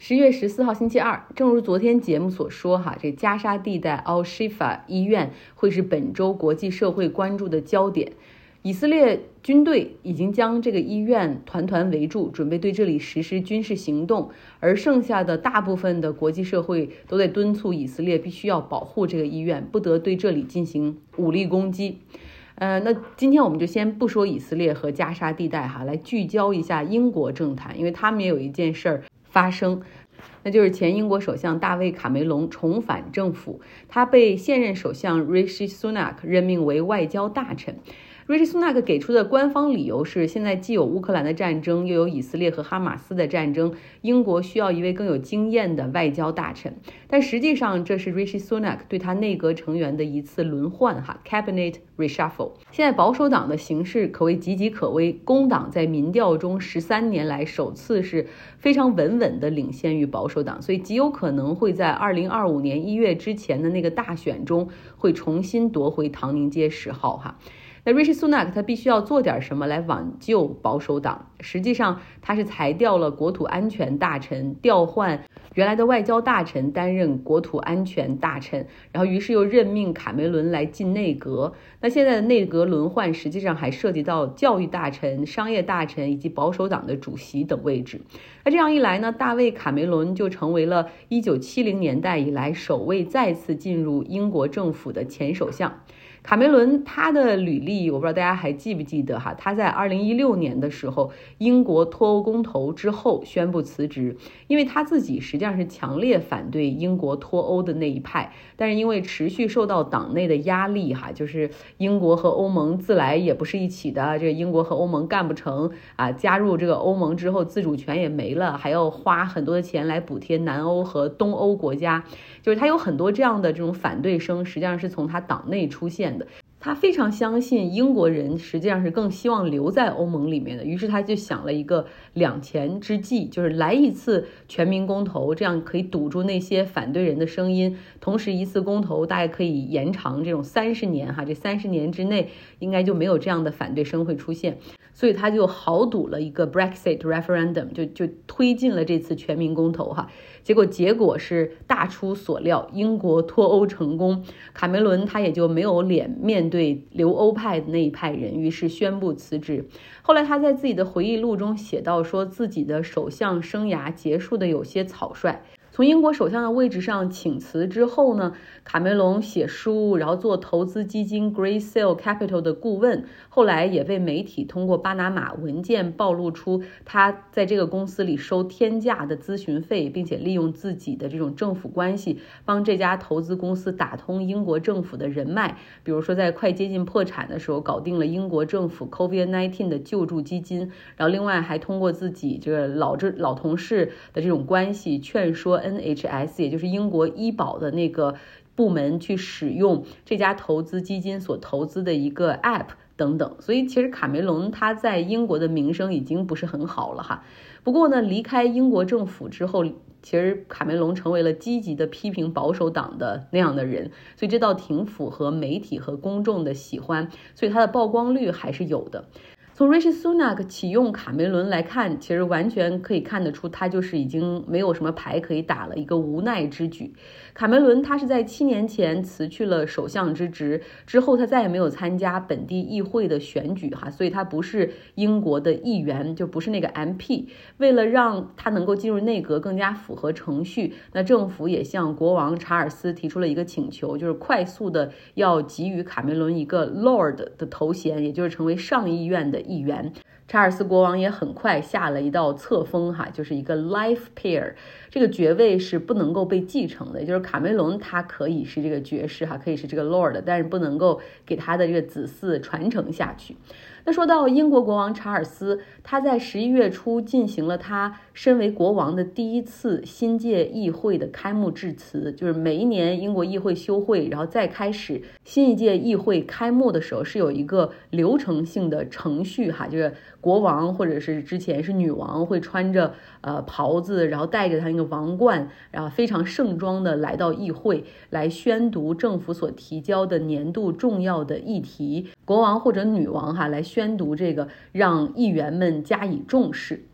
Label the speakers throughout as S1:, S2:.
S1: 十月十四号星期二，正如昨天节目所说，哈，这加沙地带 Al Shifa 医院会是本周国际社会关注的焦点。以色列军队已经将这个医院团团围住，准备对这里实施军事行动，而剩下的大部分的国际社会都在敦促以色列必须要保护这个医院，不得对这里进行武力攻击。呃，那今天我们就先不说以色列和加沙地带哈，来聚焦一下英国政坛，因为他们也有一件事儿。发生，那就是前英国首相大卫·卡梅隆重返政府，他被现任首相 Rishi Sunak 任命为外交大臣。瑞士苏纳克给出的官方理由是，现在既有乌克兰的战争，又有以色列和哈马斯的战争，英国需要一位更有经验的外交大臣。但实际上，这是 Rishi Sunak 对他内阁成员的一次轮换，哈，cabinet reshuffle。现在保守党的形势可谓岌岌可危，工党在民调中十三年来首次是非常稳稳的领先于保守党，所以极有可能会在二零二五年一月之前的那个大选中会重新夺回唐宁街十号，哈。那 Rishi Sunak 他必须要做点什么来挽救保守党。实际上，他是裁掉了国土安全大臣，调换原来的外交大臣担任国土安全大臣，然后于是又任命卡梅伦来进内阁。那现在的内阁轮换实际上还涉及到教育大臣、商业大臣以及保守党的主席等位置。那这样一来呢，大卫·卡梅伦就成为了一九七零年代以来首位再次进入英国政府的前首相。卡梅伦他的履历，我不知道大家还记不记得哈？他在二零一六年的时候，英国脱欧公投之后宣布辞职，因为他自己实际上是强烈反对英国脱欧的那一派，但是因为持续受到党内的压力哈，就是英国和欧盟自来也不是一起的，这个英国和欧盟干不成啊，加入这个欧盟之后自主权也没了，还要花很多的钱来补贴南欧和东欧国家，就是他有很多这样的这种反对声，实际上是从他党内出现。的，他非常相信英国人实际上是更希望留在欧盟里面的，于是他就想了一个两全之计，就是来一次全民公投，这样可以堵住那些反对人的声音，同时一次公投大概可以延长这种三十年哈，这三十年之内应该就没有这样的反对声会出现。所以他就豪赌了一个 Brexit referendum，就就推进了这次全民公投哈，结果结果是大出所料，英国脱欧成功，卡梅伦他也就没有脸面对留欧派的那一派人，于是宣布辞职。后来他在自己的回忆录中写到，说自己的首相生涯结束的有些草率。从英国首相的位置上请辞之后呢，卡梅隆写书，然后做投资基金 Graysale Capital 的顾问，后来也被媒体通过巴拿马文件暴露出他在这个公司里收天价的咨询费，并且利用自己的这种政府关系帮这家投资公司打通英国政府的人脉，比如说在快接近破产的时候搞定了英国政府 COVID-19 的救助基金，然后另外还通过自己这个老这老同事的这种关系劝说。NHS，也就是英国医保的那个部门去使用这家投资基金所投资的一个 App 等等，所以其实卡梅隆他在英国的名声已经不是很好了哈。不过呢，离开英国政府之后，其实卡梅隆成为了积极的批评保守党的那样的人，所以这倒挺符合媒体和公众的喜欢，所以他的曝光率还是有的。从 Rishi Sunak 启用卡梅伦来看，其实完全可以看得出，他就是已经没有什么牌可以打了，一个无奈之举。卡梅伦他是在七年前辞去了首相之职之后，他再也没有参加本地议会的选举，哈，所以他不是英国的议员，就不是那个 MP。为了让他能够进入内阁更加符合程序，那政府也向国王查尔斯提出了一个请求，就是快速的要给予卡梅伦一个 Lord 的头衔，也就是成为上议院的。议员查尔斯国王也很快下了一道册封，哈，就是一个 life peer，这个爵位是不能够被继承的，也就是卡梅隆他可以是这个爵士，哈，可以是这个 lord，但是不能够给他的这个子嗣传承下去。那说到英国国王查尔斯，他在十一月初进行了他身为国王的第一次新届议会的开幕致辞。就是每一年英国议会休会，然后再开始新一届议会开幕的时候，是有一个流程性的程序哈，就是国王或者是之前是女王会穿着呃袍子，然后戴着他那个王冠，然后非常盛装的来到议会来宣读政府所提交的年度重要的议题。国王或者女王哈来宣宣读这个，让议员们加以重视。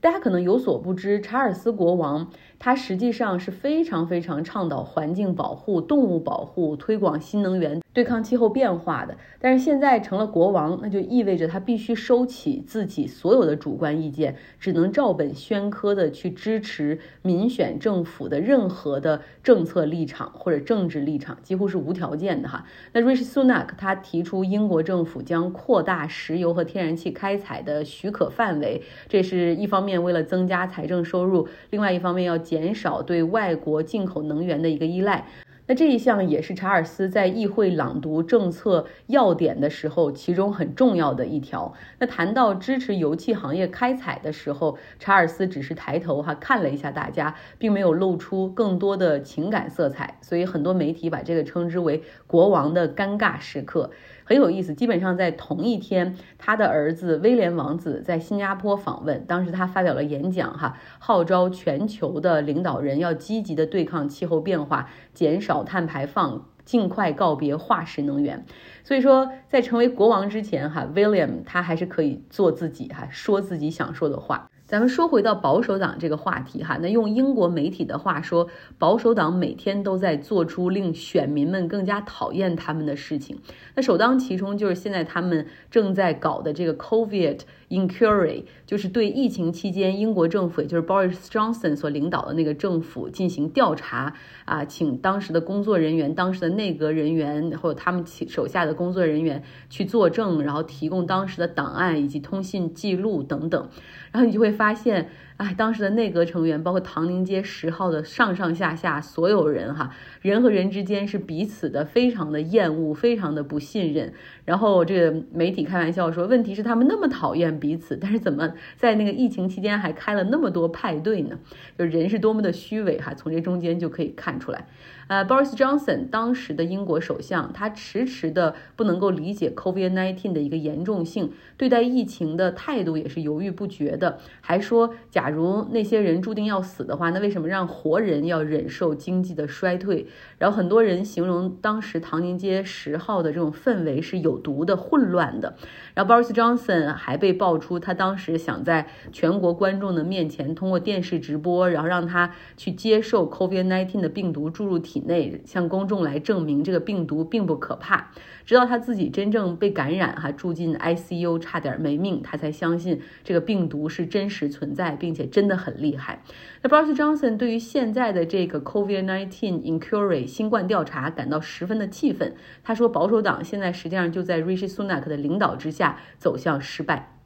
S1: 大家可能有所不知，查尔斯国王。他实际上是非常非常倡导环境保护、动物保护、推广新能源、对抗气候变化的。但是现在成了国王，那就意味着他必须收起自己所有的主观意见，只能照本宣科的去支持民选政府的任何的政策立场或者政治立场，几乎是无条件的哈。那 Rishi Sunak 他提出英国政府将扩大石油和天然气开采的许可范围，这是一方面为了增加财政收入，另外一方面要。减少对外国进口能源的一个依赖，那这一项也是查尔斯在议会朗读政策要点的时候，其中很重要的一条。那谈到支持油气行业开采的时候，查尔斯只是抬头哈看了一下大家，并没有露出更多的情感色彩，所以很多媒体把这个称之为国王的尴尬时刻。很有意思，基本上在同一天，他的儿子威廉王子在新加坡访问，当时他发表了演讲，哈，号召全球的领导人要积极的对抗气候变化，减少碳排放，尽快告别化石能源。所以说，在成为国王之前，哈，William 他还是可以做自己，哈，说自己想说的话。咱们说回到保守党这个话题哈，那用英国媒体的话说，保守党每天都在做出令选民们更加讨厌他们的事情。那首当其冲就是现在他们正在搞的这个 COVID inquiry，就是对疫情期间英国政府，也就是 Boris Johnson 所领导的那个政府进行调查啊，请当时的工作人员、当时的内阁人员或者他们手下的工作人员去作证，然后提供当时的档案以及通信记录等等。然后你就会发现，哎，当时的内阁成员，包括唐宁街十号的上上下下所有人，哈，人和人之间是彼此的非常的厌恶，非常的不信任。然后这个媒体开玩笑说，问题是他们那么讨厌彼此，但是怎么在那个疫情期间还开了那么多派对呢？就人是多么的虚伪，哈，从这中间就可以看出来。呃，Boris Johnson 当时的英国首相，他迟迟的不能够理解 COVID-19 的一个严重性，对待疫情的态度也是犹豫不决的，还说，假假如那些人注定要死的话，那为什么让活人要忍受经济的衰退？然后很多人形容当时唐宁街十号的这种氛围是有毒的、混乱的。然后 Boris Johnson 还被爆出，他当时想在全国观众的面前通过电视直播，然后让他去接受 COVID-19 的病毒注入体内，向公众来证明这个病毒并不可怕。直到他自己真正被感染，哈，住进 ICU，差点没命，他才相信这个病毒是真实存在，并且真的很厉害。那 Boris Johnson 对于现在的这个 COVID-19 inquiry 新冠调查感到十分的气愤。他说，保守党现在实际上就在 Rishi Sunak 的领导之下走向失败。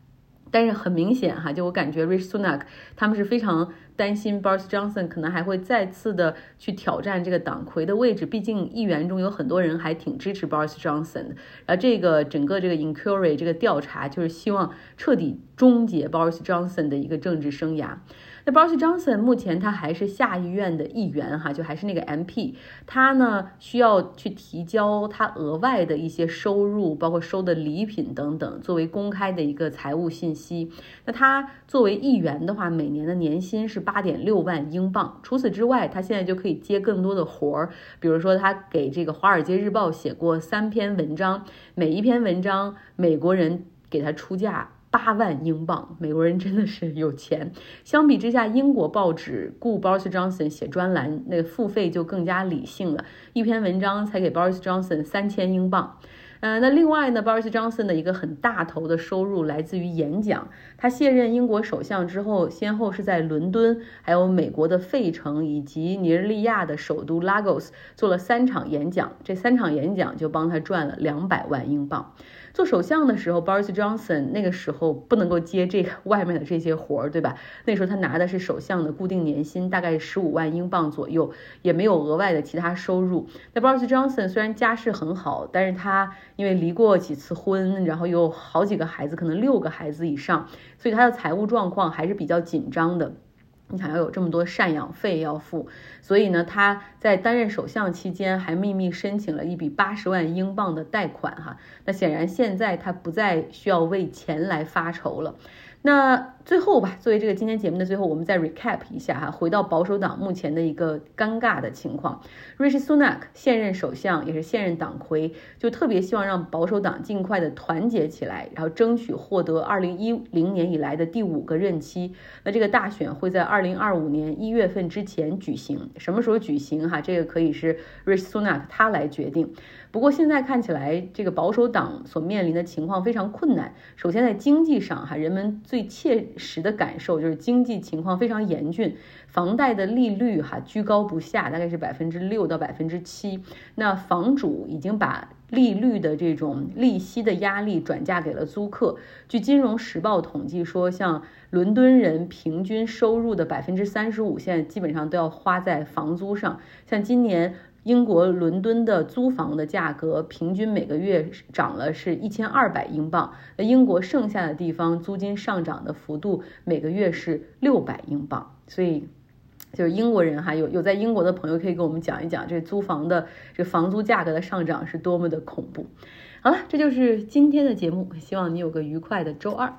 S1: 但是很明显哈，就我感觉 Rishi Sunak 他们是非常。担心 Boris Johnson 可能还会再次的去挑战这个党魁的位置，毕竟议员中有很多人还挺支持 Boris Johnson 的。然后这个整个这个 inquiry 这个调查就是希望彻底终结 Boris Johnson 的一个政治生涯。那 Boris Johnson 目前他还是下议院的议员哈，就还是那个 MP，他呢需要去提交他额外的一些收入，包括收的礼品等等，作为公开的一个财务信息。那他作为议员的话，每年的年薪是八点六万英镑。除此之外，他现在就可以接更多的活儿，比如说他给这个《华尔街日报》写过三篇文章，每一篇文章美国人给他出价。八万英镑，美国人真的是有钱。相比之下，英国报纸雇 Boris Johnson 写专栏，那付费就更加理性了，一篇文章才给 Boris Johnson 三千英镑。呃，那另外呢，Boris Johnson 的一个很大头的收入来自于演讲。他卸任英国首相之后，先后是在伦敦、还有美国的费城以及尼日利亚的首都拉各斯做了三场演讲，这三场演讲就帮他赚了两百万英镑。做首相的时候，Boris Johnson 那个时候不能够接这个外面的这些活儿，对吧？那时候他拿的是首相的固定年薪，大概十五万英镑左右，也没有额外的其他收入。那 Boris Johnson 虽然家世很好，但是他因为离过几次婚，然后有好几个孩子，可能六个孩子以上，所以他的财务状况还是比较紧张的。你想要有这么多赡养费要付，所以呢，他在担任首相期间还秘密申请了一笔八十万英镑的贷款哈。那显然现在他不再需要为钱来发愁了。那最后吧，作为这个今天节目的最后，我们再 recap 一下哈，回到保守党目前的一个尴尬的情况。Rishi Sunak 现任首相也是现任党魁，就特别希望让保守党尽快的团结起来，然后争取获得2010年以来的第五个任期。那这个大选会在2025年一月份之前举行，什么时候举行哈？这个可以是 Rishi Sunak 他来决定。不过现在看起来，这个保守党所面临的情况非常困难。首先在经济上，哈，人们最切实的感受就是经济情况非常严峻，房贷的利率哈居高不下，大概是百分之六到百分之七。那房主已经把利率的这种利息的压力转嫁给了租客。据《金融时报》统计说，像伦敦人平均收入的百分之三十五，现在基本上都要花在房租上。像今年。英国伦敦的租房的价格平均每个月涨了是一千二百英镑，那英国剩下的地方租金上涨的幅度每个月是六百英镑，所以就是英国人哈，有有在英国的朋友可以给我们讲一讲这租房的这房租价格的上涨是多么的恐怖。好了，这就是今天的节目，希望你有个愉快的周二。